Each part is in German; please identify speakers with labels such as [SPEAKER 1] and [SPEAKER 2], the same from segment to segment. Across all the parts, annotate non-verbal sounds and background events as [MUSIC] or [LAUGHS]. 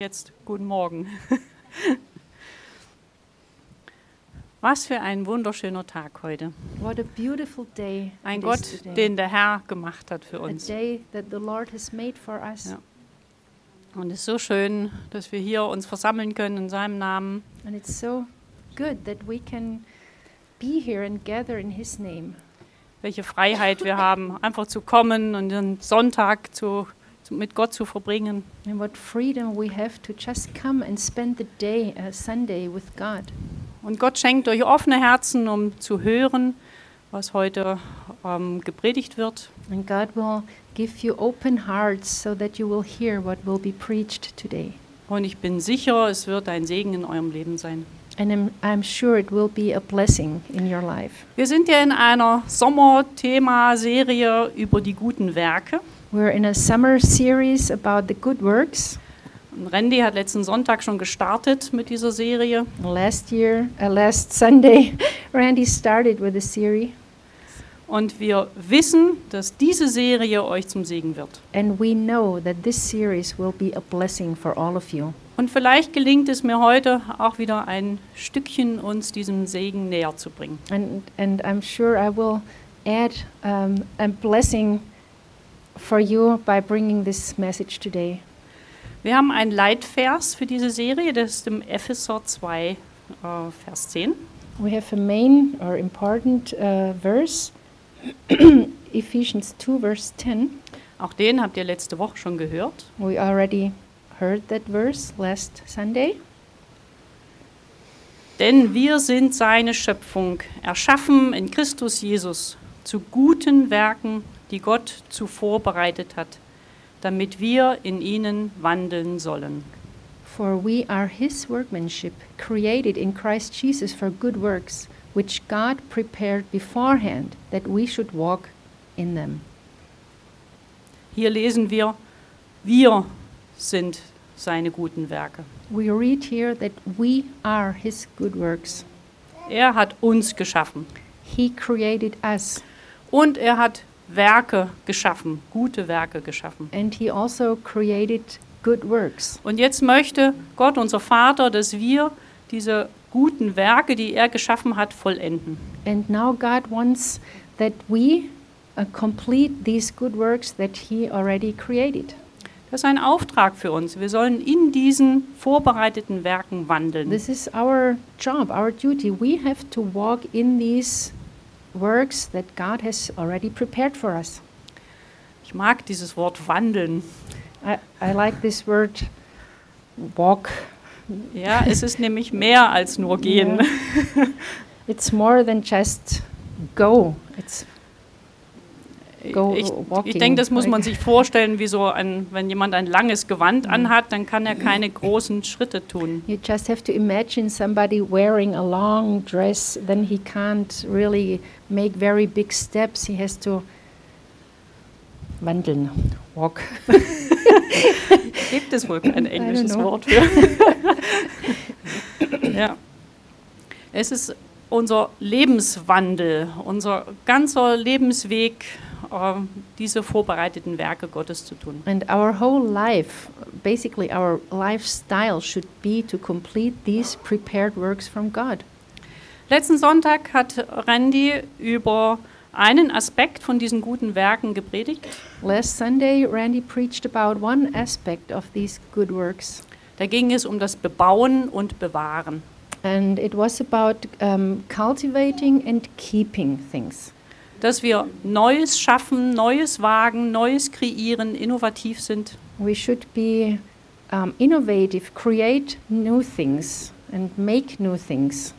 [SPEAKER 1] Jetzt guten Morgen. [LAUGHS] Was für ein wunderschöner Tag heute.
[SPEAKER 2] What a beautiful day
[SPEAKER 1] Ein Gott,
[SPEAKER 2] today.
[SPEAKER 1] den der Herr gemacht hat für
[SPEAKER 2] a
[SPEAKER 1] uns.
[SPEAKER 2] day that the Lord has made for us.
[SPEAKER 1] Ja. Und es ist so schön, dass wir hier uns versammeln können in seinem Namen.
[SPEAKER 2] And it's so good that we can be here and gather in His name.
[SPEAKER 1] Welche Freiheit wir haben, [LAUGHS] einfach zu kommen und den Sonntag zu, mit Gott zu verbringen.
[SPEAKER 2] And what freedom we have to just come and spend the day, uh, Sunday, with God.
[SPEAKER 1] Und Gott schenkt euch offene Herzen, um zu hören, was heute ähm, gepredigt wird.
[SPEAKER 2] And God will give you open hearts so that you will hear what will be preached today.
[SPEAKER 1] Und ich bin sicher, es wird ein Segen in eurem Leben sein.
[SPEAKER 2] And I'm, I'm sure it will be a blessing in your life.
[SPEAKER 1] Wir sind ja in einer Sommerthema-Serie über die guten Werke.
[SPEAKER 2] We're in a summer series about the good works.
[SPEAKER 1] Und Randy hat letzten Sonntag schon gestartet mit dieser Serie.
[SPEAKER 2] Last year, uh, last Sunday, [LAUGHS] Randy started with a series.
[SPEAKER 1] Und wir wissen, dass diese Serie euch zum Segen wird.
[SPEAKER 2] And we know that this series will be a blessing for all of you.
[SPEAKER 1] Und vielleicht gelingt es mir heute auch wieder ein Stückchen uns diesem Segen näher zu bringen.
[SPEAKER 2] And, and I'm sure I will add um, a blessing for you by bringing this message today.
[SPEAKER 1] Wir haben einen Leitvers für diese Serie, das ist im Epheser 2, äh, Vers 10.
[SPEAKER 2] We have a main or important uh, verse, [CLEARS THROAT] Ephesians 2, verse 10.
[SPEAKER 1] Auch den habt ihr letzte Woche schon gehört.
[SPEAKER 2] We already heard that verse last Sunday.
[SPEAKER 1] Denn wir sind seine Schöpfung, erschaffen in Christus Jesus zu guten Werken, die Gott zuvor bereitet hat, damit wir in ihnen wandeln sollen.
[SPEAKER 2] For we are his workmanship, created in Christ Jesus for good works, which God prepared beforehand that we should walk in them.
[SPEAKER 1] Hier lesen wir, wir sind seine guten Werke.
[SPEAKER 2] We read here that we are his good works.
[SPEAKER 1] Er hat uns geschaffen
[SPEAKER 2] He created us,
[SPEAKER 1] und er hat Werke geschaffen, gute Werke geschaffen.
[SPEAKER 2] and he also created good works.
[SPEAKER 1] Und jetzt möchte Gott, unser Vater, dass wir diese guten Werke, die er geschaffen hat, vollenden.
[SPEAKER 2] And now God wants that we uh, complete these good works that he already created.
[SPEAKER 1] Das ist ein Auftrag für uns. Wir sollen in diesen vorbereiteten Werken wandeln.
[SPEAKER 2] This is our job, our duty. We have to walk in these works that God has already prepared for us.
[SPEAKER 1] Ich mag dieses Wort wandeln.
[SPEAKER 2] I, I like this word walk.
[SPEAKER 1] Ja, es ist nämlich mehr als nur gehen.
[SPEAKER 2] It's more than just go. It's Go
[SPEAKER 1] Ich, ich denke, das muss man sich vorstellen, wie so ein, wenn jemand ein langes Gewand anhat, dann kann er keine großen Schritte tun.
[SPEAKER 2] you just have to imagine somebody wearing a long dress, then he can't really make very big steps. He has to wandeln, walk. [LAUGHS]
[SPEAKER 1] Gibt es wohl kein englisches. Wort für? [LAUGHS] ja. Es ist unser Lebenswandel, unser ganzer Lebensweg, äh, diese vorbereiteten Werke Gottes zu tun.
[SPEAKER 2] And our whole life, basically our lifestyle, should be to complete these prepared works from God.
[SPEAKER 1] Letzten Sonntag hat Randy über einen Aspekt von diesen guten Werken gepredigt.
[SPEAKER 2] Last Sunday, Randy preached about one aspect of these good works,
[SPEAKER 1] Da ging es um das Bebauen und Bewahren.
[SPEAKER 2] and it was about um, cultivating and keeping things.
[SPEAKER 1] Dass wir Neues schaffen, Neues wagen, Neues kreieren, innovativ sind.
[SPEAKER 2] We should be um, innovative, create new things, and make new things.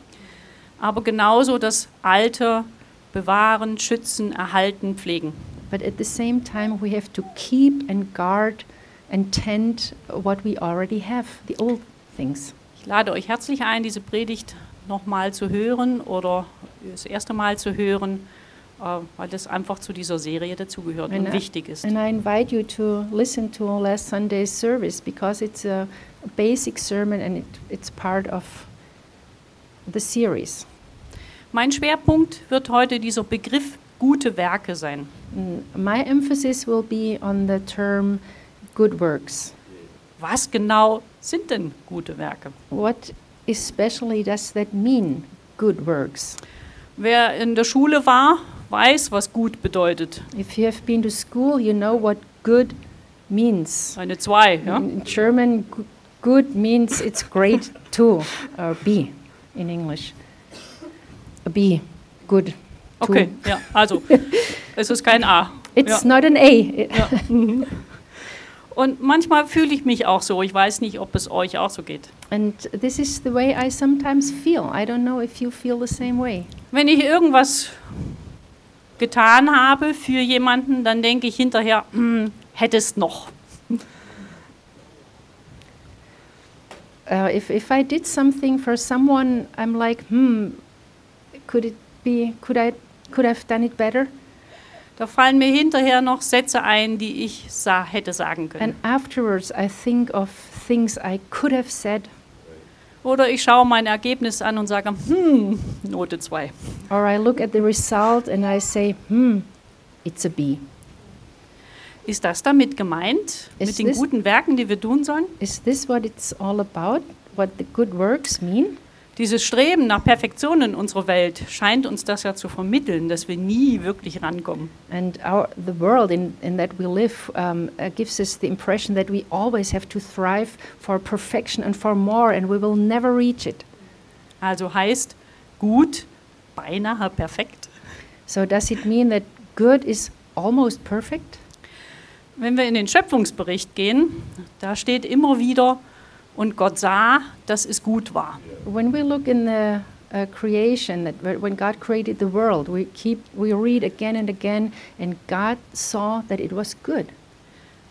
[SPEAKER 1] aber genauso das Alte bewahren, schützen, erhalten, pflegen.
[SPEAKER 2] But at the same time, we have to keep and guard and tend what we already have, the old things.
[SPEAKER 1] Ich lade euch herzlich ein, diese Predigt nochmal zu hören oder das erste Mal zu hören, weil das einfach zu dieser Serie dazugehört und
[SPEAKER 2] I-
[SPEAKER 1] wichtig ist.
[SPEAKER 2] And I invite you to listen to last Sunday's service because it's a basic sermon and it, it's part of the series.
[SPEAKER 1] Mein Schwerpunkt wird heute dieser Begriff gute Werke sein.
[SPEAKER 2] Mm, My emphasis will be on the term good works.
[SPEAKER 1] was genau sind denn gute Werke?
[SPEAKER 2] What especially does that mean, good works?
[SPEAKER 1] Wer in der Schule war, weiß, was gut bedeutet.
[SPEAKER 2] If you have been to school, you know what good means.
[SPEAKER 1] Eine 2, ja?
[SPEAKER 2] In German, good means it's great too, or B in English. A B, good. two.
[SPEAKER 1] Okay, ja, also [LAUGHS] es ist kein A.
[SPEAKER 2] It's
[SPEAKER 1] ja.
[SPEAKER 2] not an A.
[SPEAKER 1] Ja. [LAUGHS] Und manchmal fühle ich mich auch so. Ich weiß nicht, ob es euch auch so geht.
[SPEAKER 2] And this is the way I sometimes feel. I don't know if you feel the same way.
[SPEAKER 1] Wenn ich irgendwas getan habe für jemanden, dann denke ich hinterher, hm, hättest noch.
[SPEAKER 2] Uh, if, if I did something for someone, I'm like, hmm, could it be, could I, could I've done it better?
[SPEAKER 1] Da fallen mir hinterher noch Sätze ein, die ich sa hätte sagen
[SPEAKER 2] And
[SPEAKER 1] können.
[SPEAKER 2] afterwards, I think of things I could have said,
[SPEAKER 1] Oder ich schaue mein Ergebnis an und sage, hm, Note 2.
[SPEAKER 2] or I look at the result and I say, hmm, it's a B.
[SPEAKER 1] Ist das damit gemeint?
[SPEAKER 2] Ist
[SPEAKER 1] mit den
[SPEAKER 2] this-
[SPEAKER 1] guten Werken, die wir tun sollen?
[SPEAKER 2] Is this what it's all about? What the good works mean?
[SPEAKER 1] Dieses Streben nach Perfektion in unserer Welt scheint uns das ja zu vermitteln, dass wir nie wirklich rankommen.
[SPEAKER 2] And our, the world in, in that we live um, uh, gives us the impression that we always have to thrive for perfection and for more, and we will never reach it.
[SPEAKER 1] Also heißt gut, beinahe perfekt.
[SPEAKER 2] So, does it mean that good is almost perfect?
[SPEAKER 1] Wenn wir in den Schöpfungsbericht gehen, da steht immer wieder, und Gott sah, dass es gut war.
[SPEAKER 2] When we look in the uh, creation, that wh- when God created the world, we keep we read again and again, and God saw that it was good.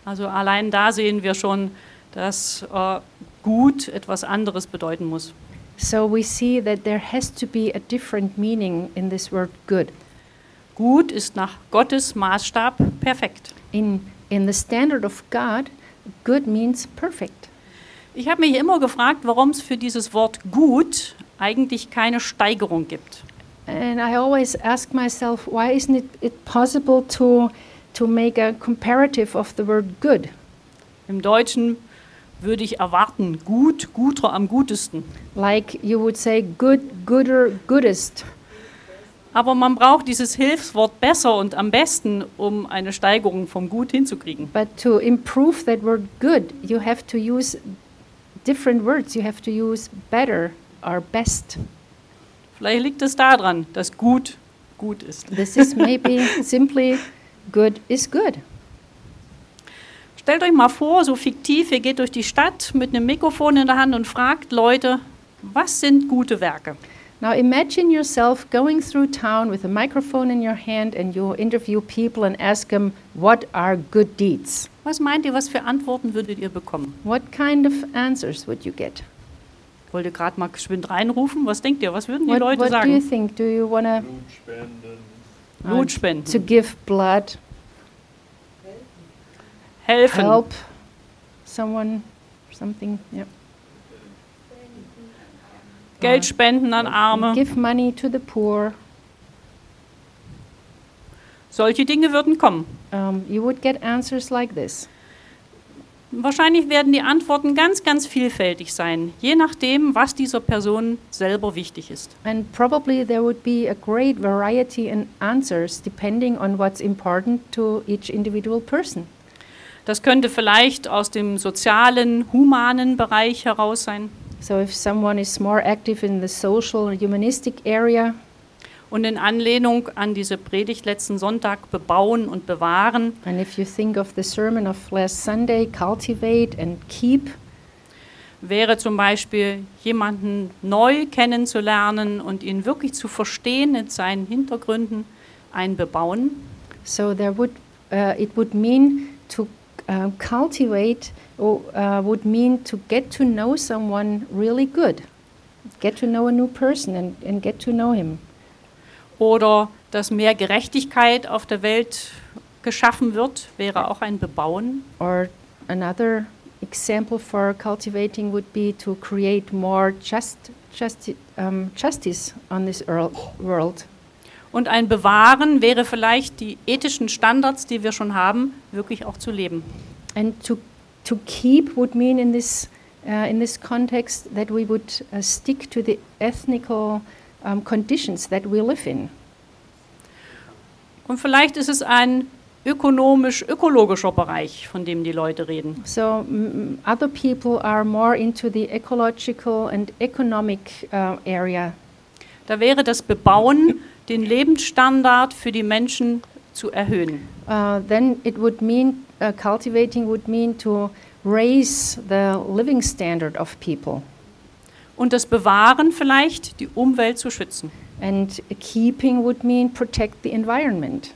[SPEAKER 1] Also allein da sehen wir schon, dass äh, gut etwas anderes bedeuten muss.
[SPEAKER 2] So we see that there has to be a different meaning in this word good.
[SPEAKER 1] Gut ist nach Gottes Maßstab perfekt.
[SPEAKER 2] In in the standard of God, good means perfect.
[SPEAKER 1] Ich habe mich immer gefragt, warum es für dieses Wort gut eigentlich keine Steigerung gibt.
[SPEAKER 2] And I always ask myself, why isn't it, it possible to to make a comparative of the word good?
[SPEAKER 1] Im Deutschen würde ich erwarten, gut, guter am gutesten.
[SPEAKER 2] Like you would say good, gooder, goodest.
[SPEAKER 1] Aber man braucht dieses Hilfswort besser und am besten, um eine Steigerung vom Gut hinzukriegen.
[SPEAKER 2] But to improve that word good, you have to use different words. You have to use better or best.
[SPEAKER 1] Vielleicht liegt es daran, dass gut gut ist.
[SPEAKER 2] This is maybe [LAUGHS] simply good is good.
[SPEAKER 1] Stellt euch mal vor, so fiktiv, ihr geht durch die Stadt mit einem Mikrofon in der Hand und fragt Leute, was sind gute Werke?
[SPEAKER 2] Now imagine yourself going through town with a microphone in your hand and you interview people and ask them, What are good deeds?
[SPEAKER 1] Was meint ihr, was für Antworten würdet ihr bekommen?
[SPEAKER 2] What kind of answers would you get?
[SPEAKER 1] Wollt ihr gerade mal geschwind reinrufen? Was denkt ihr, was würden die
[SPEAKER 2] What,
[SPEAKER 1] Leute
[SPEAKER 2] what do you
[SPEAKER 1] sagen?
[SPEAKER 2] think? Do you want to
[SPEAKER 3] Blutspenden.
[SPEAKER 1] Blut
[SPEAKER 2] to
[SPEAKER 1] spenden,
[SPEAKER 2] give blood,
[SPEAKER 1] helfen,
[SPEAKER 2] help someone, something? Yeah.
[SPEAKER 1] Geld spenden an Arme.
[SPEAKER 2] Give money to the poor.
[SPEAKER 1] Solche Dinge würden kommen.
[SPEAKER 2] Um, you would get answers like this.
[SPEAKER 1] Wahrscheinlich werden die Antworten ganz, ganz vielfältig sein, je nachdem, was dieser Person selber wichtig ist.
[SPEAKER 2] And probably there would be a great variety in answers depending on what's important to each individual person.
[SPEAKER 1] Das könnte vielleicht aus dem sozialen, humanen Bereich heraus sein.
[SPEAKER 2] So if someone is more active in the social or humanistic area,
[SPEAKER 1] Und in Anlehnung an diese Predigt letzten Sonntag bebauen und bewahren,
[SPEAKER 2] and if you think of the sermon of last Sunday, cultivate and keep,
[SPEAKER 1] wäre zum Beispiel jemanden neu kennenzulernen und ihn wirklich zu verstehen in seinen Hintergründen, ein Bebauen.
[SPEAKER 2] so there would uh, it would mean to uh, cultivate uh, would mean to get to know someone really good, get to know a new person and, and get to know him.
[SPEAKER 1] Oder dass mehr Gerechtigkeit auf der Welt geschaffen wird, wäre auch ein Bebauen.
[SPEAKER 2] Or another example for cultivating would be to create more just, justi- um, justice on this world.
[SPEAKER 1] Und ein Bewahren wäre vielleicht die ethischen Standards, die wir schon haben, wirklich auch zu leben.
[SPEAKER 2] And to to keep would mean in this uh, in this context that we would uh, stick to the ethnical um, conditions that we live in.
[SPEAKER 1] Und vielleicht ist es ein ökonomisch-ökologischer Bereich, von dem die Leute reden.
[SPEAKER 2] So other people are more into the ecological and economic uh, area.
[SPEAKER 1] Da wäre das Bebauen, den Lebensstandard für die Menschen zu erhöhen.
[SPEAKER 2] Uh, then it would mean uh, cultivating would mean to raise the living standard of people,
[SPEAKER 1] Und das Bewahren vielleicht, die Umwelt zu schützen.
[SPEAKER 2] and keeping would mean protect the environment.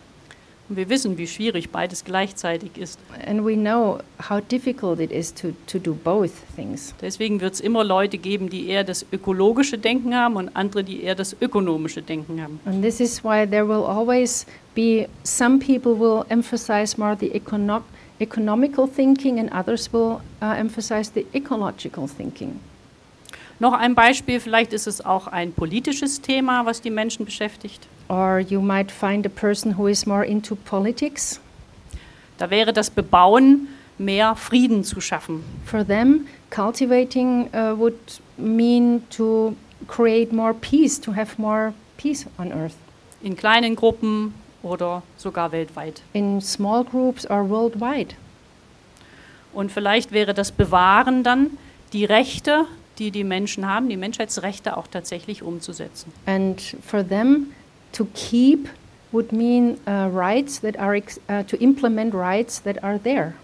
[SPEAKER 1] Und wir wissen, wie schwierig beides gleichzeitig ist.
[SPEAKER 2] And we know how difficult it is to, to do both things.
[SPEAKER 1] Deswegen wird es immer Leute geben, die eher das ökologische Denken haben und andere, die eher das ökonomische Denken haben.
[SPEAKER 2] And this is why there will always be some people will emphasize more the econo- economical thinking, and others will uh, emphasize the ecological thinking.
[SPEAKER 1] Noch ein Beispiel, vielleicht ist es auch ein politisches Thema, was die Menschen beschäftigt.
[SPEAKER 2] Or you might find a person who is more into politics.
[SPEAKER 1] Da wäre das Bebauen, mehr Frieden zu schaffen.
[SPEAKER 2] For them, cultivating uh, would mean to create more peace, to have more peace on earth
[SPEAKER 1] In kleinen Gruppen oder sogar weltweit.
[SPEAKER 2] in small groups or worldwide.
[SPEAKER 1] Und vielleicht wäre das Bewahren dann, die Rechte, die die Menschen haben, die Menschheitsrechte auch tatsächlich umzusetzen.
[SPEAKER 2] And for them, to keep would mean uh, rights that are ex- uh, to implement rights that are there.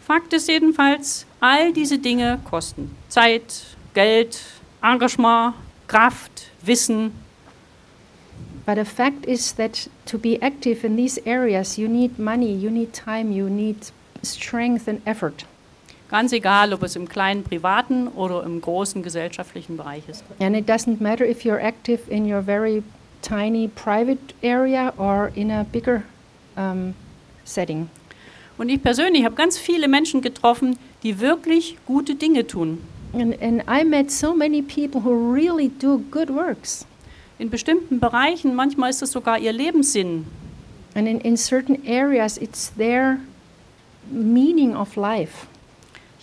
[SPEAKER 1] Fakt ist jedenfalls, all diese Dinge kosten Zeit, Geld, Engagement, Kraft, Wissen.
[SPEAKER 2] But a fact is that to be active in these areas, you need money, you need time, you need strength and effort.
[SPEAKER 1] Ganz egal, ob es im kleinen privaten oder im großen gesellschaftlichen Bereich ist.
[SPEAKER 2] And it doesn't matter if you're active in your very tiny private area or in a bigger um, setting.
[SPEAKER 1] Und ich persönlich habe ganz viele Menschen getroffen, die wirklich gute Dinge tun.
[SPEAKER 2] And, and I met so many people who really do good works.
[SPEAKER 1] In bestimmten Bereichen, manchmal ist es sogar ihr Lebenssinn.
[SPEAKER 2] And in, in certain areas, it's their meaning of life.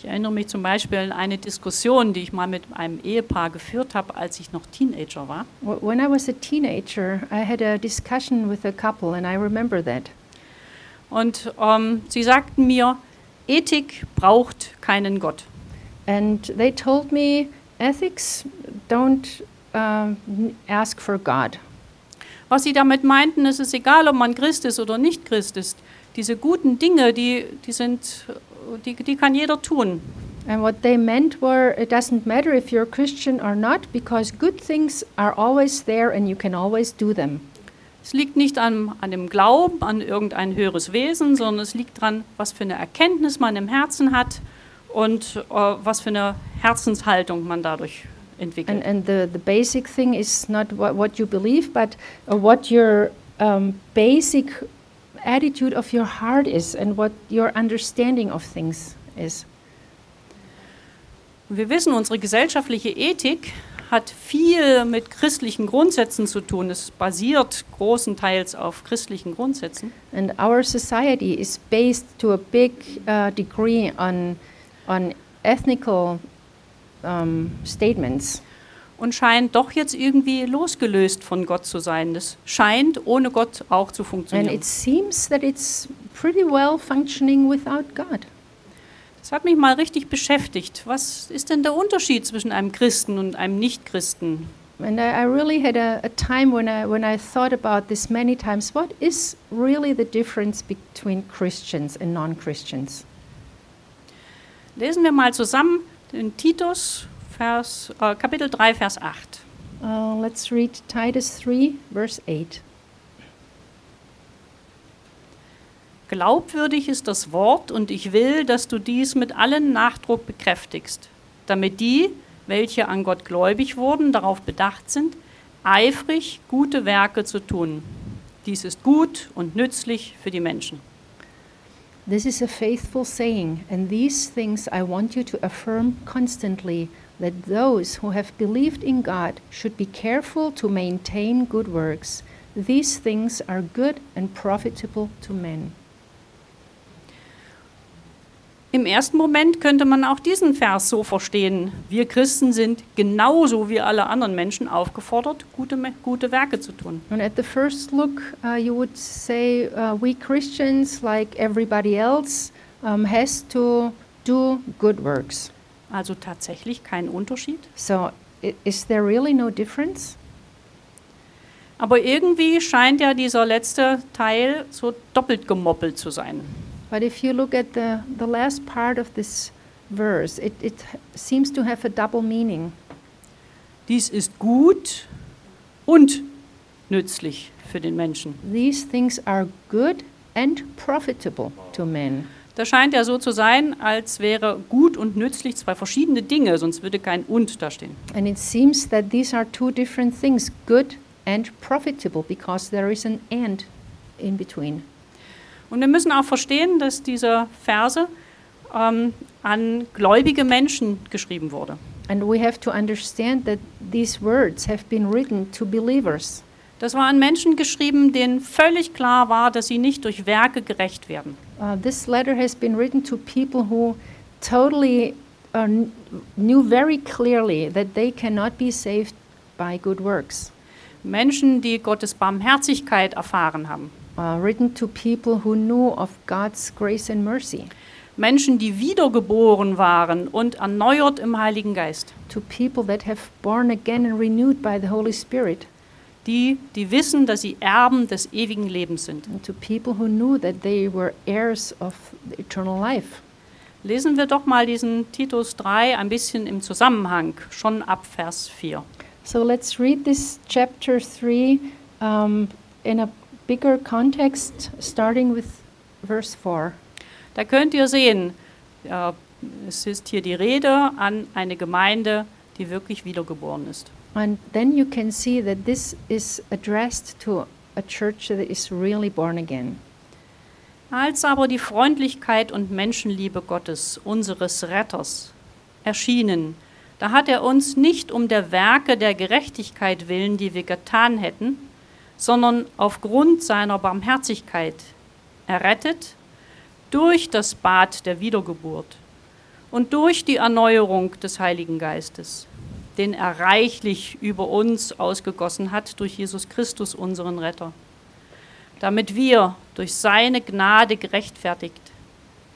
[SPEAKER 1] Ich erinnere mich zum Beispiel an eine Diskussion, die ich mal mit einem Ehepaar geführt habe, als ich noch Teenager war.
[SPEAKER 2] Wh- When I was a teenager, I had a discussion with a couple, and I remember that.
[SPEAKER 1] Und ähm, sie sagten mir, Ethik braucht keinen Gott.
[SPEAKER 2] And they told me ethics don't um, n- ask for God.
[SPEAKER 1] Was sie damit meinten, es ist egal, ob man Christ ist oder nicht Christ ist. Diese guten Dinge, die, die, sind, die, die kann jeder tun.
[SPEAKER 2] And what they meant were it doesn't matter if you're Christian or not, because good things are always there and you can always do them.
[SPEAKER 1] Es liegt nicht an, an dem Glauben an irgendein höheres Wesen, sondern es liegt daran, was für eine Erkenntnis man im Herzen hat und äh, was für eine Herzenshaltung man dadurch entwickelt.
[SPEAKER 2] And, and the, the basic thing is not what, what you believe, but uh, what your um, basic attitude of your heart is and what your understanding of things is.
[SPEAKER 1] Wir wissen, unsere gesellschaftliche Ethik hat viel mit christlichen Grundsätzen zu tun. Es basiert großenteils auf christlichen Grundsätzen.
[SPEAKER 2] And our society is based to a big uh, degree on, on ethnical um, statements.
[SPEAKER 1] Und scheint doch jetzt irgendwie losgelöst von Gott zu sein. Das scheint ohne Gott auch zu
[SPEAKER 2] And
[SPEAKER 1] funktionieren.
[SPEAKER 2] it seems that it's pretty well functioning without God.
[SPEAKER 1] Das hat mich mal richtig beschäftigt. Was ist denn der Unterschied zwischen einem Christen und einem Nichtchristen?
[SPEAKER 2] And I, I really had a, a time when I, when I thought about this many times. What is really the difference between Christians and non Christians?
[SPEAKER 1] Lesen wir mal zusammen den Titus, Vers, äh, Kapitel 3, Vers 8.
[SPEAKER 2] Uh, let's read Titus 3, verse 8.
[SPEAKER 1] Glaubwürdig ist das Wort und ich will, dass du dies mit allen Nachdruck bekräftigst, damit die, welche an Gott gläubig wurden, darauf bedacht sind, eifrig gute Werke zu tun. Dies ist gut und nützlich für die Menschen.
[SPEAKER 2] This is a faithful saying, and these things I want you to affirm constantly that those who have believed in God should be careful to maintain good works. These things are good and profitable to men.
[SPEAKER 1] Im ersten Moment könnte man auch diesen Vers so verstehen. Wir Christen sind genauso wie alle anderen Menschen aufgefordert, gute, gute Werke zu tun.
[SPEAKER 2] And at the first look, uh, you would say uh, we Christians, like everybody else, um, has to do good works.
[SPEAKER 1] Also tatsächlich kein Unterschied.
[SPEAKER 2] So, is there really no difference?
[SPEAKER 1] Aber irgendwie scheint ja dieser letzte Teil so doppelt gemoppelt zu sein.
[SPEAKER 2] But if you look at the, the last part of this verse, it, it seems to have a double meaning.
[SPEAKER 1] Dies ist gut und nützlich für den Menschen.
[SPEAKER 2] These things are good and profitable to men.
[SPEAKER 1] Das scheint ja so zu sein, als wäre gut und nützlich zwei verschiedene Dinge, sonst würde kein und da stehen.
[SPEAKER 2] And it seems that these are two different things good and profitable because there is an and in between.
[SPEAKER 1] Und wir müssen auch verstehen, dass diese Verse ähm, an gläubige Menschen geschrieben wurde.
[SPEAKER 2] And we have to understand that these words have been written to believers.
[SPEAKER 1] Das war an Menschen geschrieben, denen völlig klar war, dass sie nicht durch Werke gerecht werden.
[SPEAKER 2] Uh, this letter has been written to people who totally uh, kn- knew very clearly that they cannot be saved by good works.
[SPEAKER 1] Menschen, die Gottes Barmherzigkeit erfahren haben.
[SPEAKER 2] Uh, written to people who knew of God's grace and mercy.
[SPEAKER 1] Menschen, die wiedergeboren waren und erneuert im Heiligen Geist.
[SPEAKER 2] To people that have born again and renewed by the Holy Spirit.
[SPEAKER 1] Die, die wissen, dass sie Erben des ewigen Lebens sind.
[SPEAKER 2] And to people who knew that they were heirs of the eternal life.
[SPEAKER 1] Lesen wir doch mal diesen Titus 3 ein bisschen im Zusammenhang, schon ab Vers 4.
[SPEAKER 2] So let's read this chapter 3 um, in a bigger context, starting with verse 4.
[SPEAKER 1] Da könnt ihr sehen, äh, es ist hier die Rede an eine Gemeinde, die wirklich wiedergeboren ist.
[SPEAKER 2] And then you can see that this is addressed to a church that is really born again.
[SPEAKER 1] Als aber die Freundlichkeit und Menschenliebe Gottes, unseres Retters, erschienen, da hat er uns nicht um der Werke der Gerechtigkeit willen, die wir getan hätten, sondern aufgrund seiner Barmherzigkeit errettet durch das Bad der Wiedergeburt und durch die Erneuerung des Heiligen Geistes, den er reichlich über uns ausgegossen hat durch Jesus Christus, unseren Retter damit wir durch seine Gnade gerechtfertigt,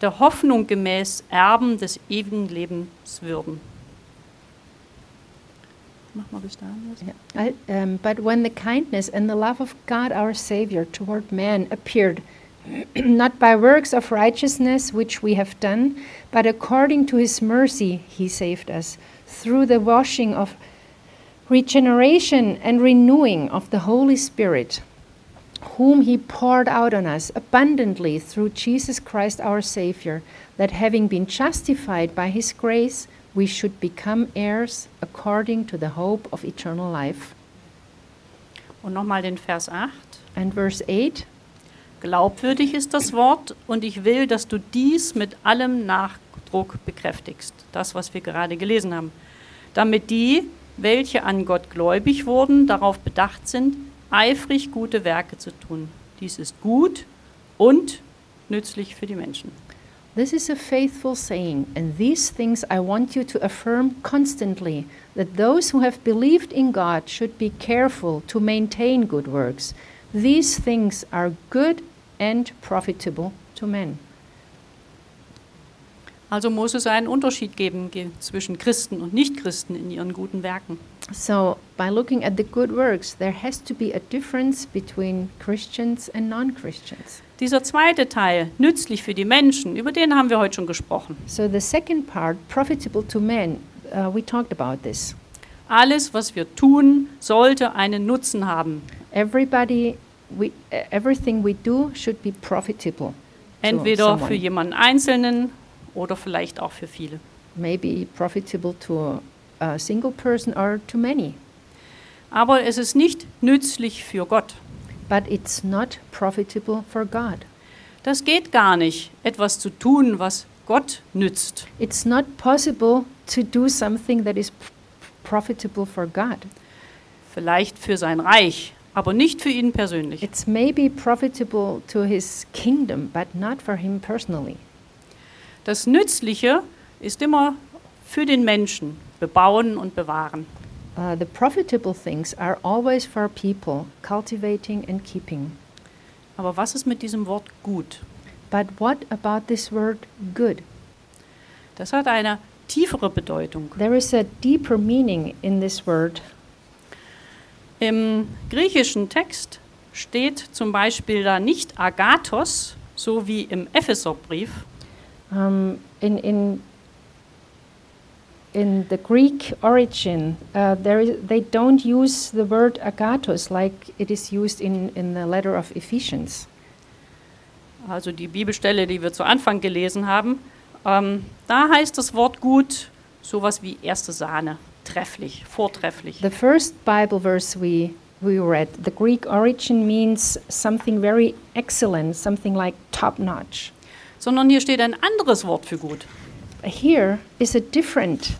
[SPEAKER 1] der Hoffnung gemäß Erben des ewigen Lebens würden.
[SPEAKER 2] Yeah. I, um, but when the kindness and the love of God our Savior toward man appeared, [CLEARS THROAT] not by works of righteousness which we have done, but according to his mercy he saved us, through the washing of regeneration and renewing of the Holy Spirit, whom he poured out on us abundantly through Jesus Christ our Savior, that having been justified by his grace, we should become heirs according to the hope of eternal life.
[SPEAKER 1] Und nochmal den Vers 8.
[SPEAKER 2] And verse 8
[SPEAKER 1] Glaubwürdig ist das Wort und ich will, dass du dies mit allem Nachdruck bekräftigst. Das, was wir gerade gelesen haben. Damit die, welche an Gott gläubig wurden, darauf bedacht sind, eifrig gute Werke zu tun. Dies ist gut und nützlich für die Menschen.
[SPEAKER 2] This is a faithful saying, and these things I want you to affirm constantly that those who have believed in God should be careful to maintain good works. These things are good and profitable to men.
[SPEAKER 1] Also muss es einen Unterschied geben ge- zwischen Christen und Nichtchristen in ihren guten Werken.
[SPEAKER 2] So, by looking at the good works, there has to be a difference between Christians and non Christians.
[SPEAKER 1] Dieser zweite Teil, nützlich für die Menschen, über den haben wir heute schon gesprochen.
[SPEAKER 2] So, the second part, profitable to men, uh, we talked about this.
[SPEAKER 1] Alles, was wir tun, sollte einen Nutzen haben.
[SPEAKER 2] Everybody, we, everything we do should be profitable.
[SPEAKER 1] Entweder für jemanden Einzelnen oder vielleicht auch für viele.
[SPEAKER 2] maybe profitable to a, single person or to many,
[SPEAKER 1] Aber es ist nicht nützlich für Gott.
[SPEAKER 2] but it's not profitable for God.
[SPEAKER 1] Das geht gar nicht, etwas zu tun, was Gott nützt.
[SPEAKER 2] It's not possible to do something that is profitable for God.
[SPEAKER 1] Vielleicht für sein Reich, aber nicht für ihn persönlich.
[SPEAKER 2] It's maybe profitable to his kingdom, but not for him personally.
[SPEAKER 1] Das Nützliche ist immer für den Menschen, bebauen und bewahren.
[SPEAKER 2] Uh, the profitable things are always for people, cultivating and keeping.
[SPEAKER 1] Aber was ist mit diesem Wort gut?
[SPEAKER 2] But what about this word good?
[SPEAKER 1] Das hat eine tiefere Bedeutung.
[SPEAKER 2] There is a deeper meaning in this word.
[SPEAKER 1] Im griechischen Text steht zum Beispiel da nicht Agathos, so wie im Epheserbrief,
[SPEAKER 2] Um, in, in, in the Greek origin, uh, there is, they don't use the word agathos like it is used in, in the letter of Ephesians.
[SPEAKER 1] also die Bibelstelle, die wir zu Anfang gelesen haben. Ähm, da heißt das Wort gut sowas wie erste Sahne, trefflich, vortrefflich.
[SPEAKER 2] The first Bible verse we, we read, the Greek origin means something very excellent, something like top notch.
[SPEAKER 1] Sondern hier steht ein anderes Wort für gut.
[SPEAKER 2] Here is a different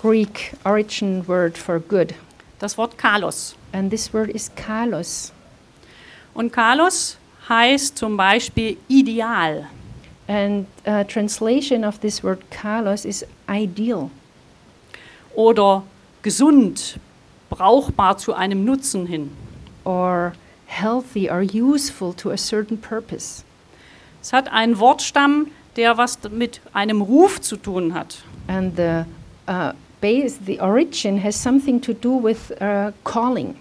[SPEAKER 2] Greek origin word for good,
[SPEAKER 1] Das Wort kalos.
[SPEAKER 2] and this word is kalos.
[SPEAKER 1] Und kalos heißt zum Beispiel ideal.
[SPEAKER 2] And uh, translation of this word kalos is ideal
[SPEAKER 1] oder gesund, brauchbar zu einem Nutzen hin.
[SPEAKER 2] or healthy or useful to a certain purpose.
[SPEAKER 1] Es hat einen Wortstamm, der was mit einem Ruf zu tun hat.
[SPEAKER 2] And the uh, base, the origin has something to do with uh, calling,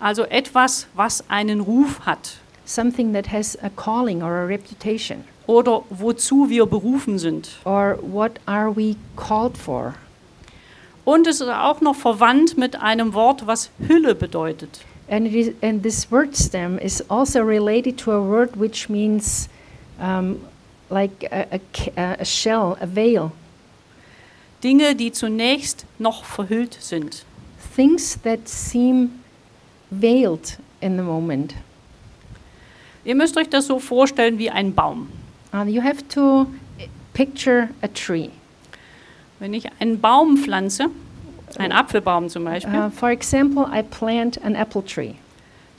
[SPEAKER 1] Also etwas, was einen Ruf hat
[SPEAKER 2] something that has a calling or a reputation.
[SPEAKER 1] oder wozu wir berufen sind.
[SPEAKER 2] Or what are we called for?
[SPEAKER 1] Und es ist auch noch verwandt mit einem Wort, was Hülle bedeutet.
[SPEAKER 2] And, it is, and this word stem is also related to a word which means um, like a, a, a shell, a veil,
[SPEAKER 1] Dinge, die zunächst noch verhüllt sind.
[SPEAKER 2] things that seem veiled in the moment.
[SPEAKER 1] Ihr müsst euch das so vorstellen wie ein Baum.
[SPEAKER 2] Uh, you have to picture a tree.
[SPEAKER 1] Wenn ich einen Baum pflanze, einen Apfelbaum zum Beispiel,
[SPEAKER 2] Uh, for example, I plant an apple tree.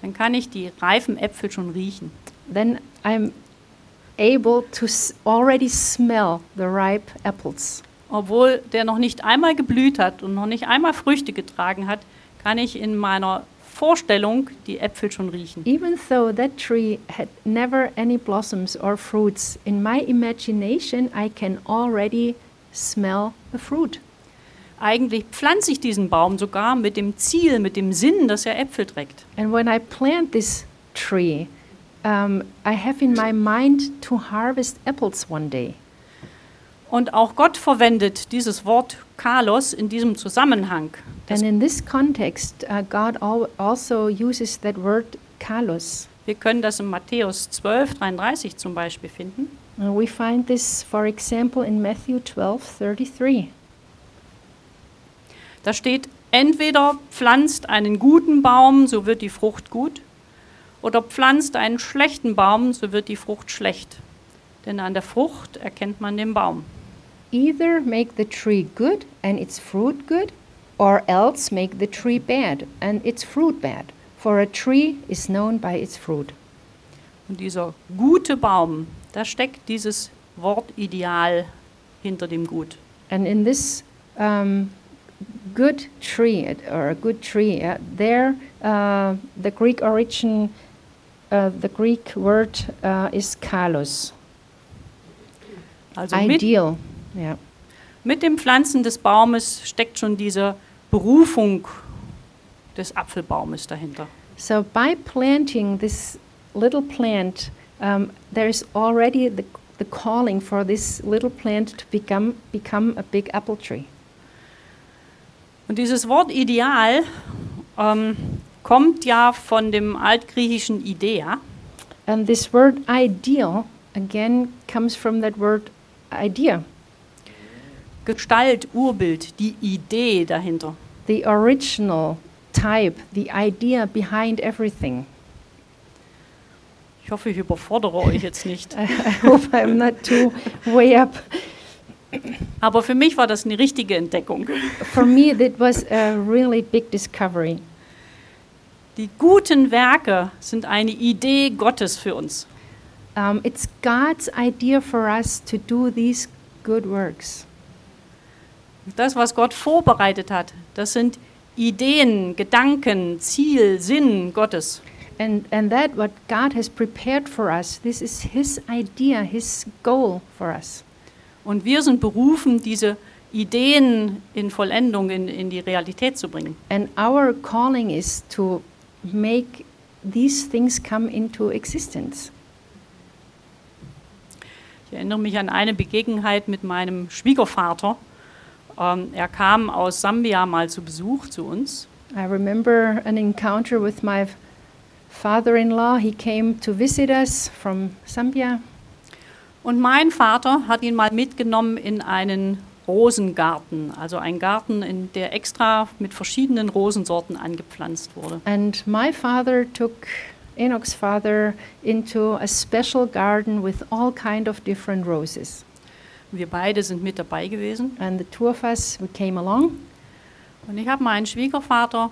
[SPEAKER 1] dann kann ich die reifen Äpfel schon riechen.
[SPEAKER 2] Then I'm able to already smell the ripe apples.
[SPEAKER 1] Obwohl der noch nicht einmal geblüht hat und noch nicht einmal Früchte getragen hat, kann ich in meiner Vorstellung die Äpfel schon riechen.
[SPEAKER 2] Even though that tree had never any blossoms or fruits, in my imagination I can already smell the fruit.
[SPEAKER 1] Eigentlich pflanze ich diesen Baum sogar mit dem Ziel, mit dem Sinn, dass er Äpfel trägt.
[SPEAKER 2] And when I plant this tree, um, I have in my mind to harvest apples one day.
[SPEAKER 1] Und auch Gott verwendet dieses Wort Kalos in diesem Zusammenhang. Das,
[SPEAKER 2] And in this context, uh, God al- also uses that word kalos.
[SPEAKER 1] wir können das in Matthäus 12, 33 zum Beispiel finden.
[SPEAKER 2] Uh, we find this, for example, in Matthew 12 33.
[SPEAKER 1] Da steht, entweder pflanzt einen guten Baum, so wird die Frucht gut, oder pflanzt einen schlechten Baum, so wird die Frucht schlecht. Denn an der Frucht erkennt man den Baum.
[SPEAKER 2] Either make the tree good and its fruit good, or else make the tree bad and its fruit bad. For a tree is known by its fruit.
[SPEAKER 1] Und dieser gute Baum, da steckt dieses Wort Ideal hinter dem Gut.
[SPEAKER 2] And in this um, good tree, or a good tree, uh, there uh, the Greek origin, uh, the Greek word uh, is kalos,
[SPEAKER 1] Also mit,
[SPEAKER 2] ideal. Yeah.
[SPEAKER 1] mit dem Pflanzen des Baumes steckt schon diese Berufung des Apfelbaumes dahinter.
[SPEAKER 2] So by planting this little plant, um, there is already the, the calling for this little plant to become become a big apple tree.
[SPEAKER 1] Und dieses Wort Ideal ähm, kommt ja von dem altgriechischen Idea.
[SPEAKER 2] And this word ideal again comes from that word idea,
[SPEAKER 1] Gestalt, Urbild, die Idee dahinter.
[SPEAKER 2] the original type, the idea behind everything.
[SPEAKER 1] Ich hoffe, ich überfordere euch jetzt nicht.
[SPEAKER 2] I, [LAUGHS] I hope I'm not too way up.
[SPEAKER 1] Aber für mich war das eine richtige Entdeckung.
[SPEAKER 2] For me, that was a really big discovery.
[SPEAKER 1] Die guten Werke sind eine Idee Gottes für uns.
[SPEAKER 2] Um, it's God's idea for us to do these good works.
[SPEAKER 1] Das, was Gott vorbereitet hat, das sind Ideen, Gedanken, Ziel, Sinn Gottes.
[SPEAKER 2] And, and that what God has prepared for us, this is His idea, His goal for us.
[SPEAKER 1] Und wir sind berufen, diese Ideen in Vollendung, in, in die Realität zu bringen.
[SPEAKER 2] And our calling is to make these things come into existence.
[SPEAKER 1] Ich erinnere mich an eine Begebenheit mit meinem Schwiegervater. Ähm, er kam aus Sambia mal zu Besuch zu uns.
[SPEAKER 2] I remember an encounter with my father in law. He came to visit us from Zambia.
[SPEAKER 1] Und mein Vater hat ihn mal mitgenommen in einen Rosengarten, also ein Garten, in der extra mit verschiedenen Rosensorten angepflanzt wurde.
[SPEAKER 2] And my father took Enoch's father into a special garden with all kind of different roses.
[SPEAKER 1] Wir beide sind mit dabei gewesen.
[SPEAKER 2] And the two of us, we came along.
[SPEAKER 1] Und ich habe meinen Schwiegervater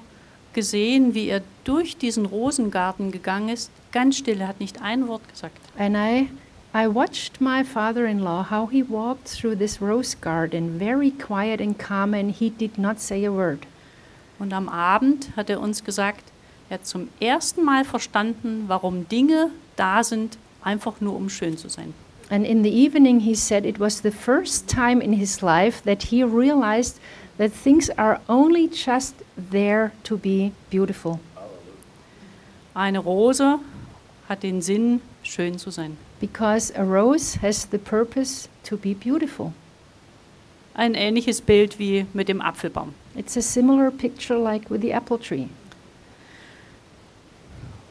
[SPEAKER 1] gesehen, wie er durch diesen Rosengarten gegangen ist, ganz still, er hat nicht ein Wort gesagt.
[SPEAKER 2] And I, I watched my father-in-law how he walked through this rose garden, very quiet and calm, and he did not say a word.
[SPEAKER 1] Und am Abend hat er uns gesagt, er hat zum ersten Mal verstanden, warum Dinge da sind, einfach nur um schön zu sein.
[SPEAKER 2] And in the evening, he said it was the first time in his life that he realized that things are only just there to be beautiful.
[SPEAKER 1] Eine Rose hat den Sinn, schön zu sein.
[SPEAKER 2] Because a rose has the purpose to be beautiful.
[SPEAKER 1] Ein ähnliches Bild wie mit dem Apfelbaum.
[SPEAKER 2] It's a similar picture like with the apple tree.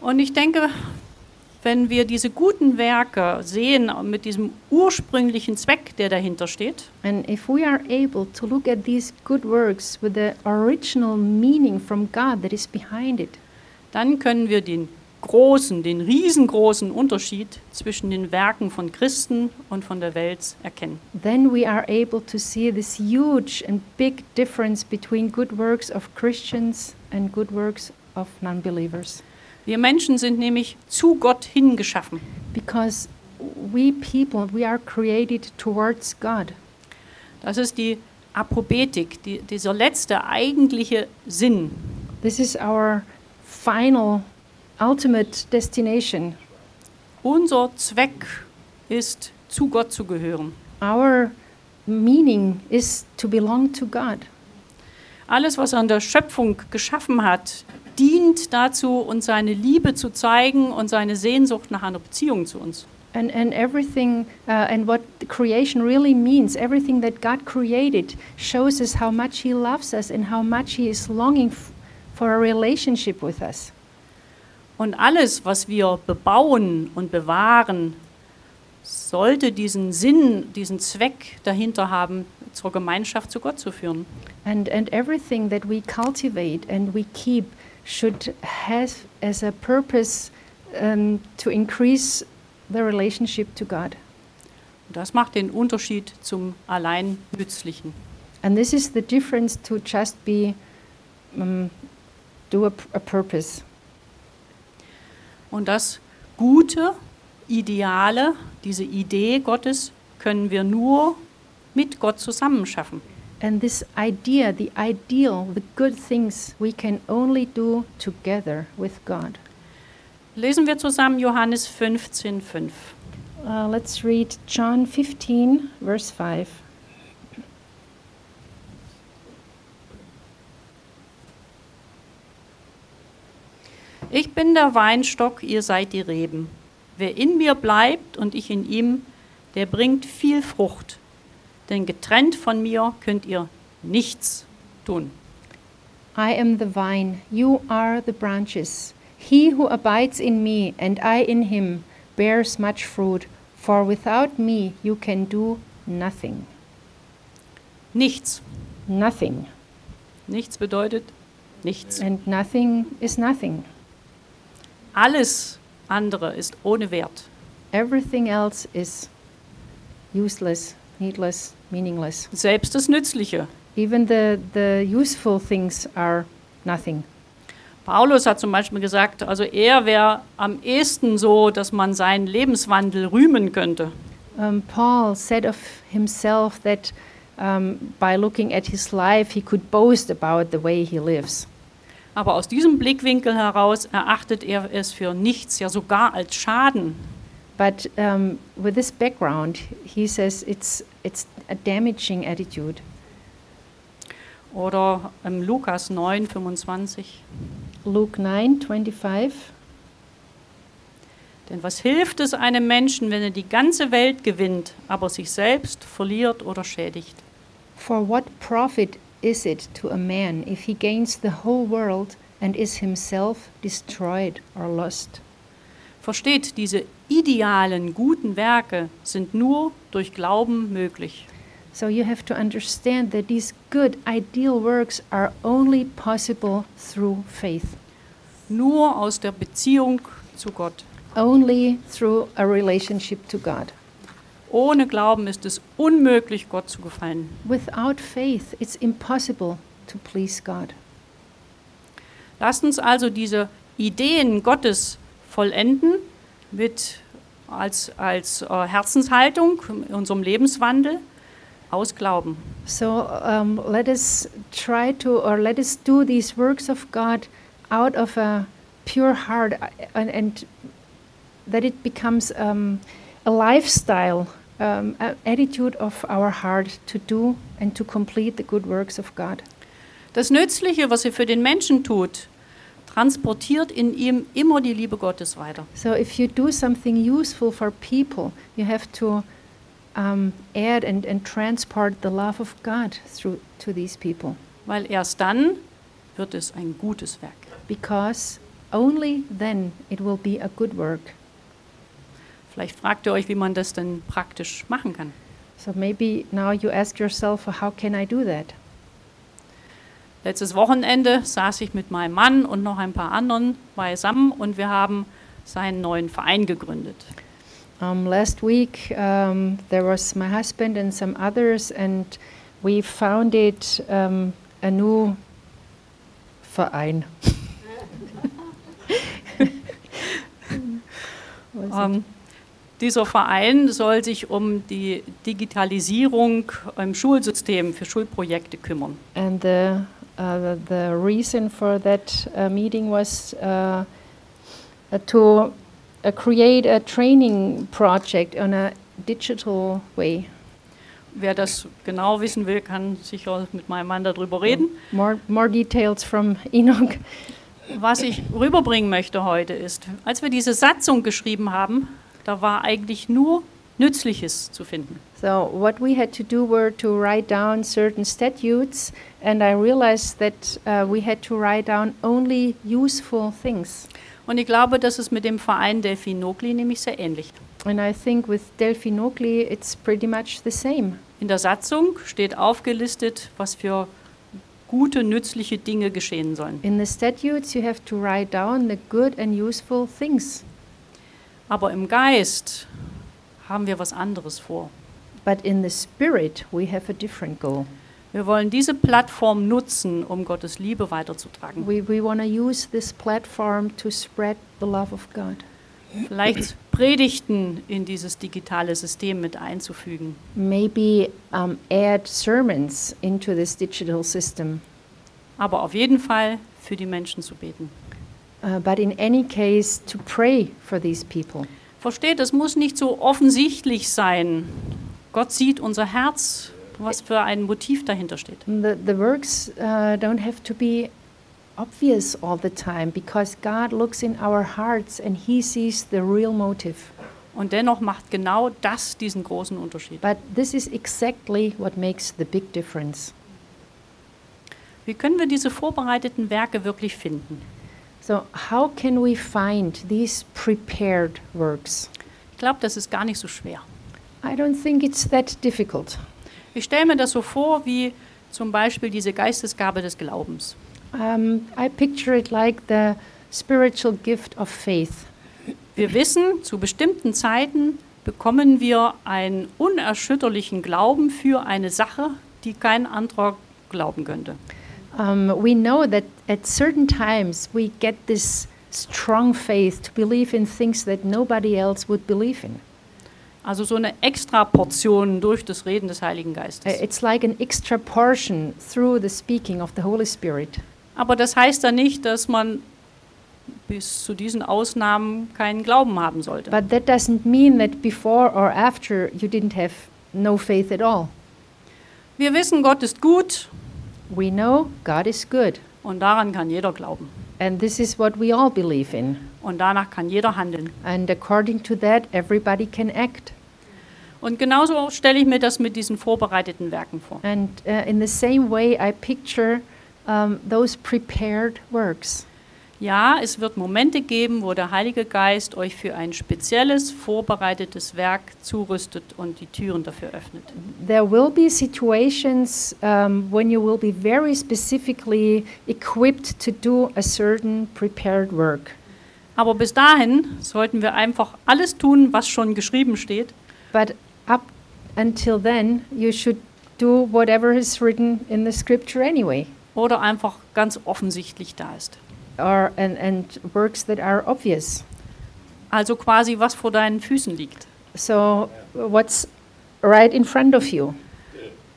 [SPEAKER 1] Und ich denke, wenn wir diese guten Werke sehen mit diesem ursprünglichen Zweck, der dahinter steht,
[SPEAKER 2] And if we are able to look at these good works with the original meaning from God that is behind it,
[SPEAKER 1] dann können wir den großen, den riesengroßen Unterschied zwischen den Werken von Christen und von der Welt erkennen.
[SPEAKER 2] then we are able to see this huge and big difference between good works of Christians and good works of non believers.
[SPEAKER 1] Wir Menschen sind nämlich zu Gott hingeschaffen.
[SPEAKER 2] Because we people, we are created towards God.
[SPEAKER 1] Das ist die Aprobetik, die, dieser letzte eigentliche Sinn.
[SPEAKER 2] This is our final, ultimate destination.
[SPEAKER 1] Unser Zweck ist, zu Gott zu gehören.
[SPEAKER 2] Our meaning is to belong to God.
[SPEAKER 1] Alles, was er in der Schöpfung geschaffen hat, dient dazu, uns seine Liebe zu zeigen und seine Sehnsucht nach einer Beziehung zu uns.
[SPEAKER 2] And, and everything, uh, and what creation really means, everything that God created shows us how much He loves us and how much He is longing for a relationship with us.
[SPEAKER 1] Und alles, was wir bebauen und bewahren, sollte diesen Sinn, diesen Zweck dahinter haben, zur Gemeinschaft zu Gott zu führen.
[SPEAKER 2] And, and everything that we cultivate and we keep should have as a purpose um, to increase the relationship to God.
[SPEAKER 1] Und das macht den Unterschied zum allein Nützlichen.
[SPEAKER 2] And this is the difference to just be, um, do a, a purpose.
[SPEAKER 1] Und das Gute, Ideale, diese Idee Gottes, können wir nur mit Gott zusammen schaffen.
[SPEAKER 2] And this idea, the ideal, the good things, we can only do together with God.
[SPEAKER 1] Lesen wir zusammen Johannes 15, 5.
[SPEAKER 2] Uh, let's read John 15, verse 5.
[SPEAKER 1] Ich bin der Weinstock, ihr seid die Reben. Wer in mir bleibt und ich in ihm, der bringt viel Frucht. Denn getrennt von mir könnt ihr nichts tun.
[SPEAKER 2] I am the vine, you are the branches. He who abides in me and I in him bears much fruit, for without me you can do nothing.
[SPEAKER 1] Nichts.
[SPEAKER 2] Nothing.
[SPEAKER 1] Nichts bedeutet nichts.
[SPEAKER 2] And nothing is nothing.
[SPEAKER 1] Alles andere ist ohne Wert.
[SPEAKER 2] Everything else is useless, needless, meaningless.
[SPEAKER 1] Selbst das Nützliche.
[SPEAKER 2] Even the, the useful things are nothing.
[SPEAKER 1] Paulus hat zum Beispiel gesagt, also er wäre am ehesten so, dass man seinen Lebenswandel rühmen könnte.
[SPEAKER 2] Um, Paul said of himself that um, by looking at his life, he could boast about the way he lives.
[SPEAKER 1] Aber aus diesem Blickwinkel heraus erachtet er es für nichts, ja sogar als Schaden,
[SPEAKER 2] But um, with this background, he says it's, it's a damaging attitude.
[SPEAKER 1] Oder im Lukas 9, 25.
[SPEAKER 2] Luke 9 25.
[SPEAKER 1] Denn was hilft es einem Menschen, wenn er die ganze Welt gewinnt, aber sich selbst verliert oder schädigt?
[SPEAKER 2] For what profit is it to a man if he gains the whole world and is himself destroyed or lost?
[SPEAKER 1] Versteht, diese idealen, guten Werke sind nur durch Glauben möglich.
[SPEAKER 2] So you have to understand that these good, ideal works are only possible through faith,
[SPEAKER 1] Nur aus der Beziehung zu Gott.
[SPEAKER 2] only through a relationship to God.
[SPEAKER 1] Ohne Glauben ist es unmöglich, Gott zu gefallen.
[SPEAKER 2] Without faith, it's impossible to please God.
[SPEAKER 1] Lasst uns also diese Ideen Gottes vollenden mit als, als äh, Herzenshaltung in unserem Lebenswandel aus Glauben.
[SPEAKER 2] So um, let us try to, or let us do these works of God out of a pure heart uh, and, and that it becomes um, a lifestyle, um, attitude of our heart to do and to complete the good works of God.
[SPEAKER 1] Das Nützliche, was er für den Menschen tut, transportiert in ihm immer die Liebe Gottes weiter.
[SPEAKER 2] So if you do something useful for people, you have to um, add and, and transport the love of God through to these people.
[SPEAKER 1] Weil erst dann wird es ein gutes Werk.
[SPEAKER 2] because only then it will be a good work.
[SPEAKER 1] Vielleicht fragt ihr euch, wie man das denn praktisch machen kann.
[SPEAKER 2] So maybe now you ask yourself, "Well, how can I do that?
[SPEAKER 1] Letztes Wochenende saß ich mit meinem Mann und noch ein paar anderen beisammen und wir haben seinen neuen Verein gegründet.
[SPEAKER 2] Um, last week um, there was my husband and some others, and we founded um, a new Verein. [LAUGHS]
[SPEAKER 1] Ähm, dieser Verein soll sich um die Digitalisierung im Schulsystem für Schulprojekte kümmern.
[SPEAKER 2] And the, uh, the reason for that uh, meeting was uh, to uh, create a training project on a digital way.
[SPEAKER 1] Wer das genau wissen will, kann sicher mit meinem Mann darüber reden.
[SPEAKER 2] More, more details from [LAUGHS] Enoch.
[SPEAKER 1] Was ich rüberbringen möchte heute ist, als wir diese Satzung geschrieben haben, da war eigentlich nur Nützliches zu finden.
[SPEAKER 2] So, what we had to do were to write down certain statutes, and I realized that uh, we had to write down only useful things.
[SPEAKER 1] Und ich glaube, das ist mit dem Verein Delphinokli nämlich sehr ähnlich.
[SPEAKER 2] And I think with Delphinocli, it's pretty much the same.
[SPEAKER 1] In der Satzung steht aufgelistet, was für gute, nützliche Dinge geschehen sollen.
[SPEAKER 2] In the statutes, you have to write down the good and useful things.
[SPEAKER 1] Aber im Geist haben wir was anderes vor.
[SPEAKER 2] But in the spirit, we have a different goal.
[SPEAKER 1] Wir wollen diese Plattform nutzen, um Gottes Liebe weiterzutragen.
[SPEAKER 2] We, we want to use this platform to spread the love of God.
[SPEAKER 1] Vielleicht Predigten in dieses digitale System mit einzufügen.
[SPEAKER 2] Maybe um, add sermons into this digital system.
[SPEAKER 1] Aber auf jeden Fall für die Menschen zu beten.
[SPEAKER 2] Uh, but in any case, to pray for these people.
[SPEAKER 1] Versteht, es muss nicht so offensichtlich sein. Gott sieht unser Herz, was für ein Motiv dahinter steht.
[SPEAKER 2] The, the works uh, don't have to be obvious all the time because God looks in our hearts and He sees the real motive.
[SPEAKER 1] Und dennoch macht genau das diesen großen Unterschied.
[SPEAKER 2] But this is exactly what makes the big difference.
[SPEAKER 1] Wie können wir diese vorbereiteten Werke wirklich finden?
[SPEAKER 2] So, how can we find these prepared works?
[SPEAKER 1] Ich glaube, das ist gar nicht so schwer.
[SPEAKER 2] I don't think it's that difficult.
[SPEAKER 1] Ich stelle mir das so vor, wie zum Beispiel diese Geistesgabe des Glaubens.
[SPEAKER 2] Um, I picture it like the spiritual gift of faith.
[SPEAKER 1] Wir wissen, zu bestimmten Zeiten bekommen wir einen unerschütterlichen Glauben für eine Sache, die kein anderer glauben könnte.
[SPEAKER 2] Um, we know that at certain times we get this strong faith to believe in things that nobody else would believe in.
[SPEAKER 1] Also so eine extra Portion durch das Reden des Heiligen
[SPEAKER 2] Uh,
[SPEAKER 1] Geistes.
[SPEAKER 2] It's like an extra portion through the speaking of the Holy Spirit.
[SPEAKER 1] Aber das heißt dann nicht, dass man bis zu diesen Ausnahmen keinen Glauben haben sollte.
[SPEAKER 2] But that doesn't mean that before or after you didn't have no faith at all.
[SPEAKER 1] Wir wissen, Gott ist gut
[SPEAKER 2] We know God is good,
[SPEAKER 1] und daran kann jeder glauben.
[SPEAKER 2] and this is what we all believe in.
[SPEAKER 1] Und danach kann jeder handeln.
[SPEAKER 2] And according to that, everybody can act.
[SPEAKER 1] Und genauso stelle ich mir das mit diesen vorbereiteten Werken vor.
[SPEAKER 2] And uh, in the same way, I picture um, those prepared works.
[SPEAKER 1] Ja, es wird Momente geben, wo der Heilige Geist euch für ein spezielles, vorbereitetes Werk zurüstet und die Türen dafür öffnet.
[SPEAKER 2] There will be situations um, when you will be very specifically equipped to do a certain prepared work.
[SPEAKER 1] Aber bis dahin sollten wir einfach alles tun, was schon geschrieben steht,
[SPEAKER 2] But up until then, you should do whatever is written in the scripture anyway,
[SPEAKER 1] oder einfach ganz offensichtlich da ist.
[SPEAKER 2] Or and, and works that are obvious.
[SPEAKER 1] Also quasi, was vor deinen Füßen liegt,
[SPEAKER 2] So, what's right in front of you?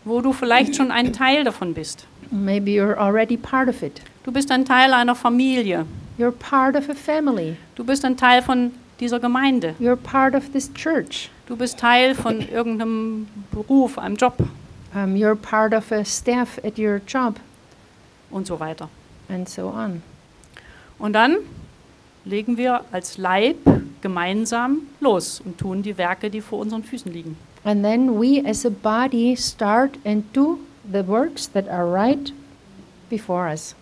[SPEAKER 1] wo du vielleicht schon ein Teil davon bist.
[SPEAKER 2] Maybe you're already part of it.
[SPEAKER 1] Du bist ein Teil einer Familie,
[SPEAKER 2] You're part of a family.
[SPEAKER 1] du bist ein Teil von dieser Gemeinde,
[SPEAKER 2] You're part of this church.
[SPEAKER 1] du bist Teil von irgendeinem Beruf, einem Job
[SPEAKER 2] Um, you're part of a staff at your job,
[SPEAKER 1] und so weiter.
[SPEAKER 2] and so on.
[SPEAKER 1] Und dann legen wir als Leib gemeinsam los und tun die Werke, die vor unseren Füßen liegen.
[SPEAKER 2] And then we as a body start and do the works that are right before us.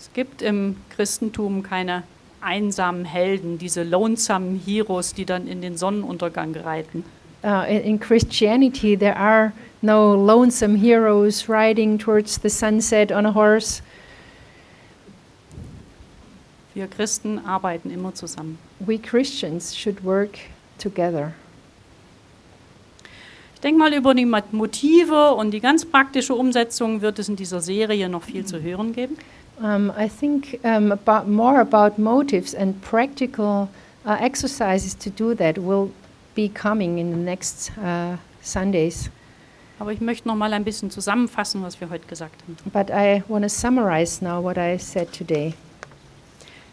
[SPEAKER 1] Es gibt im Christentum keine einsamen Helden, diese lonesome Heroes, die dann in den Sonnenuntergang reiten.
[SPEAKER 2] Uh, in, in Christianity, there are no lonesome heroes riding towards the sunset on a horse.
[SPEAKER 1] Wir Christen arbeiten immer zusammen.
[SPEAKER 2] We Christians should work together.
[SPEAKER 1] Ich denke mal, über die Motive und die ganz praktische Umsetzung wird es in dieser Serie noch viel zu hören geben.
[SPEAKER 2] Um, I think um, about more about motives and practical uh, exercises to do that will be coming in the next uh, Sundays.
[SPEAKER 1] Aber ich möchte noch mal ein bisschen zusammenfassen, was wir heute gesagt haben.
[SPEAKER 2] But I want to summarize now what I said today.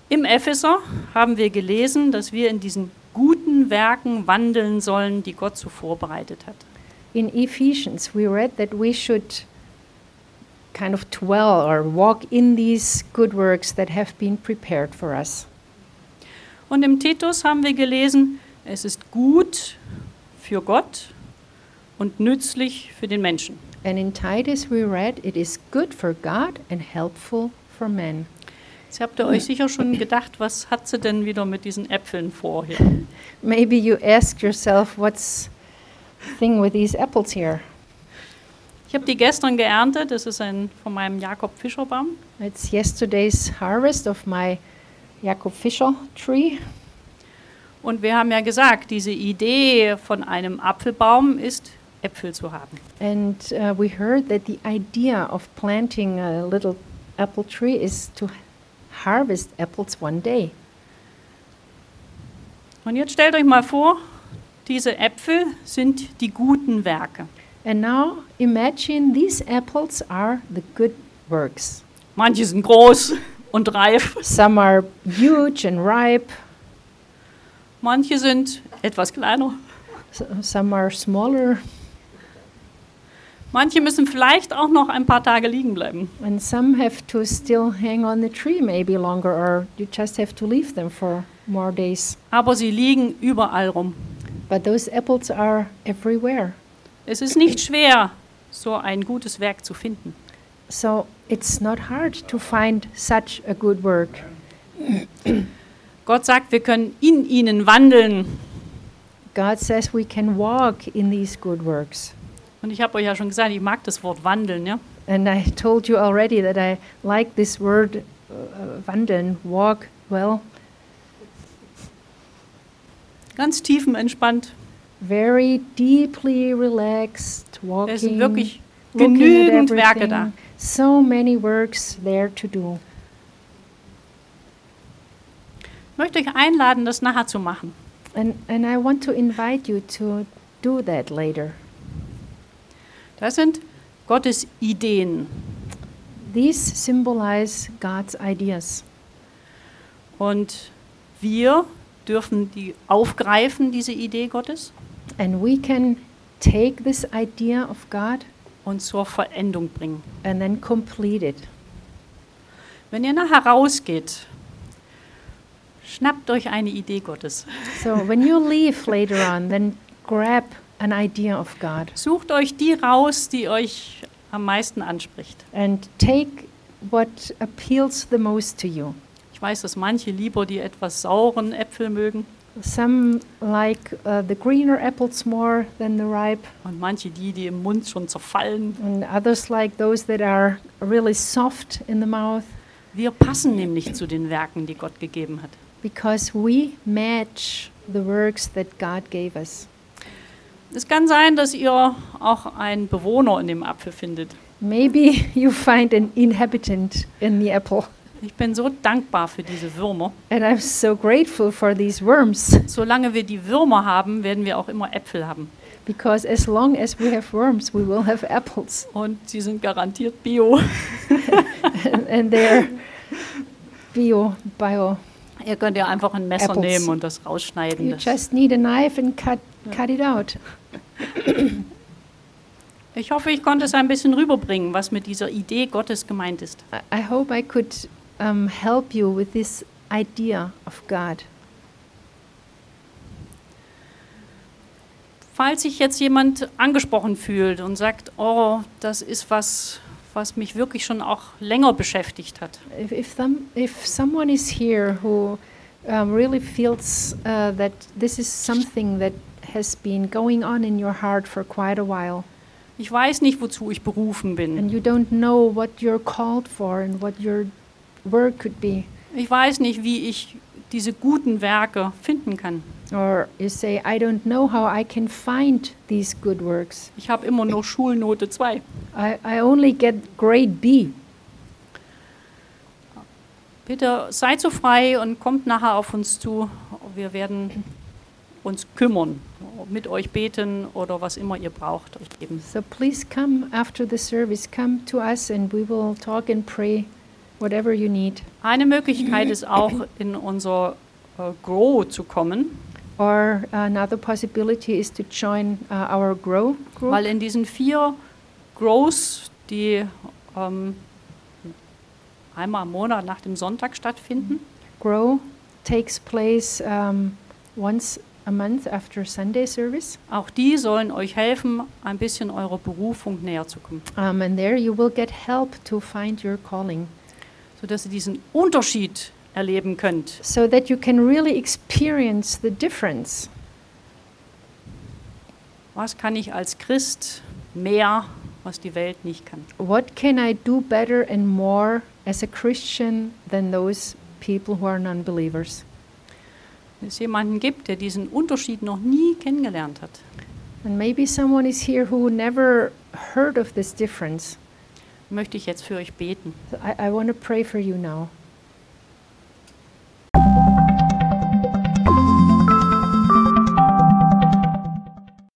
[SPEAKER 1] Im Epheser haben wir gelesen, dass wir in diesen guten Werken wandeln sollen, die Gott so vorbereitet hat.
[SPEAKER 2] In Ephesians, we read that we should kind of dwell or walk in these good works that have been prepared for us.
[SPEAKER 1] Und im Titus haben wir gelesen, es ist gut für Gott und nützlich für den Menschen.
[SPEAKER 2] And in Titus, we read, it is good for God and helpful for men.
[SPEAKER 1] Jetzt habt ihr euch sicher schon gedacht, was hat sie denn wieder mit diesen Äpfeln vor hier?
[SPEAKER 2] Maybe you ask yourself, what's the thing with these apples here?
[SPEAKER 1] Ich habe die gestern geerntet, das ist ein von meinem Jakob Fischer Baum.
[SPEAKER 2] It's yesterday's harvest of my Jakob Fischel tree.
[SPEAKER 1] Und wir haben ja gesagt, diese Idee von einem Apfelbaum ist, Äpfel zu haben.
[SPEAKER 2] And uh, we heard that the idea of planting a little apple tree is to harvest apples one day.
[SPEAKER 1] Und jetzt stellt euch mal vor, diese Äpfel sind die guten Werke.
[SPEAKER 2] And now imagine these apples are the good works.
[SPEAKER 1] Manche sind groß und reif,
[SPEAKER 2] Some are huge and ripe,
[SPEAKER 1] manche sind etwas kleiner,
[SPEAKER 2] s- some are smaller,
[SPEAKER 1] manche müssen vielleicht auch noch ein paar Tage liegen bleiben.
[SPEAKER 2] and some have to still hang on the tree maybe longer, or you just have to leave them for more days.
[SPEAKER 1] Aber sie liegen überall rum.
[SPEAKER 2] But those apples are everywhere.
[SPEAKER 1] Es ist nicht schwer, so ein gutes Werk zu finden.
[SPEAKER 2] So it's not hard to find such a good work.
[SPEAKER 1] Gott sagt, wir können in ihnen wandeln.
[SPEAKER 2] God says we can walk in these good works.
[SPEAKER 1] Und ich habe euch ja schon gesagt, ich mag das Wort wandeln. Ja?
[SPEAKER 2] And I told you already that I like this word uh, wandeln, walk well,
[SPEAKER 1] Ganz tiefenentspannt.
[SPEAKER 2] very deeply relaxed, walking.
[SPEAKER 1] Es sind wirklich genügend Werke da.
[SPEAKER 2] So many works there to do.
[SPEAKER 1] Ich möchte euch einladen, das nachher zu machen.
[SPEAKER 2] And, and I want to invite you to do that later.
[SPEAKER 1] Das sind Gottes Ideen.
[SPEAKER 2] These symbolize God's ideas.
[SPEAKER 1] Und wir dürfen die aufgreifen, diese Idee Gottes,
[SPEAKER 2] And we can take this idea of God
[SPEAKER 1] und zur Verendung bringen.
[SPEAKER 2] and then complete it.
[SPEAKER 1] Wenn ihr nachher rausgeht, schnappt euch eine Idee Gottes.
[SPEAKER 2] So when you leave later on, then grab an idea of God
[SPEAKER 1] Sucht euch die raus, die euch am meisten anspricht.
[SPEAKER 2] and take what appeals the most to you.
[SPEAKER 1] Ich weiß, dass manche lieber die etwas sauren Äpfel mögen
[SPEAKER 2] Some like uh, the greener apples more than the ripe,
[SPEAKER 1] und manche die, die im Mund schon zerfallen.
[SPEAKER 2] and others like those that are really soft in the mouth
[SPEAKER 1] Wir passen nämlich zu den Werken, die Gott gegeben hat.
[SPEAKER 2] because we match the works that God gave us.
[SPEAKER 1] Es kann sein, dass ihr auch einen Bewohner in dem Apfel findet.
[SPEAKER 2] Maybe [LAUGHS] you find an inhabitant in the apple.
[SPEAKER 1] Ich bin so dankbar für diese Würmer.
[SPEAKER 2] And I'm so grateful for these worms
[SPEAKER 1] Solange wir die Würmer haben, werden wir auch immer Äpfel haben.
[SPEAKER 2] because as long as we have worms, we will have apples. [LAUGHS]
[SPEAKER 1] Und sie sind garantiert bio. [LAUGHS]
[SPEAKER 2] and, and they're bio, bio.
[SPEAKER 1] Ihr könnt ja einfach ein Messer
[SPEAKER 2] Apples.
[SPEAKER 1] nehmen und das rausschneiden.
[SPEAKER 2] You
[SPEAKER 1] Das-
[SPEAKER 2] just need a knife and cut, cut it out.
[SPEAKER 1] Ich hoffe, ich konnte es ein bisschen rüberbringen, was mit dieser Idee Gottes gemeint ist.
[SPEAKER 2] I, hope I could um, help you with this idea of God.
[SPEAKER 1] Falls sich jetzt jemand angesprochen fühlt und sagt, oh, das ist was, was mich wirklich schon auch länger beschäftigt hat.
[SPEAKER 2] If, if, some, if someone is here who um, really feels uh, that this is something that has been going on in your heart for quite a while,
[SPEAKER 1] Ich weiß nicht, wozu ich berufen bin.
[SPEAKER 2] and you don't know what you're called for and what your work could be,
[SPEAKER 1] Ich weiß nicht, wie ich diese guten Werke finden kann.
[SPEAKER 2] or you say, I don't know how I can find these good works.
[SPEAKER 1] Ich habe immer nur Schulnote 2.
[SPEAKER 2] I, I only get grade B.
[SPEAKER 1] Bitte seid so frei und kommt nachher auf uns zu. Wir werden uns kümmern, mit euch beten oder was immer ihr braucht, euch geben.
[SPEAKER 2] So please come after the service, come to us, and we will talk and pray whatever you need.
[SPEAKER 1] Eine Möglichkeit ist auch, in unser äh, Grow zu kommen,
[SPEAKER 2] Or another possibility is to join uh, our Grow group.
[SPEAKER 1] weil in diesen vier Grows, die ähm, einmal im Monat nach dem Sonntag stattfinden,
[SPEAKER 2] Grow takes place um, once a month after Sunday service.
[SPEAKER 1] auch die sollen euch helfen, ein bisschen eurer Berufung näher zu kommen,
[SPEAKER 2] Um, and there you will get help to find your calling
[SPEAKER 1] sodass ihr diesen Unterschied erleben könnt.
[SPEAKER 2] so that you can really experience the difference.
[SPEAKER 1] Was kann ich als Christ mehr, was die Welt nicht kann?
[SPEAKER 2] What can I do better and more as a Christian than those people who are non believers?
[SPEAKER 1] Wenn es jemanden gibt, der diesen Unterschied noch nie kennengelernt hat,
[SPEAKER 2] And maybe someone is here who never heard of this difference.
[SPEAKER 1] möchte ich jetzt für euch beten.
[SPEAKER 2] I, I want to pray for you now.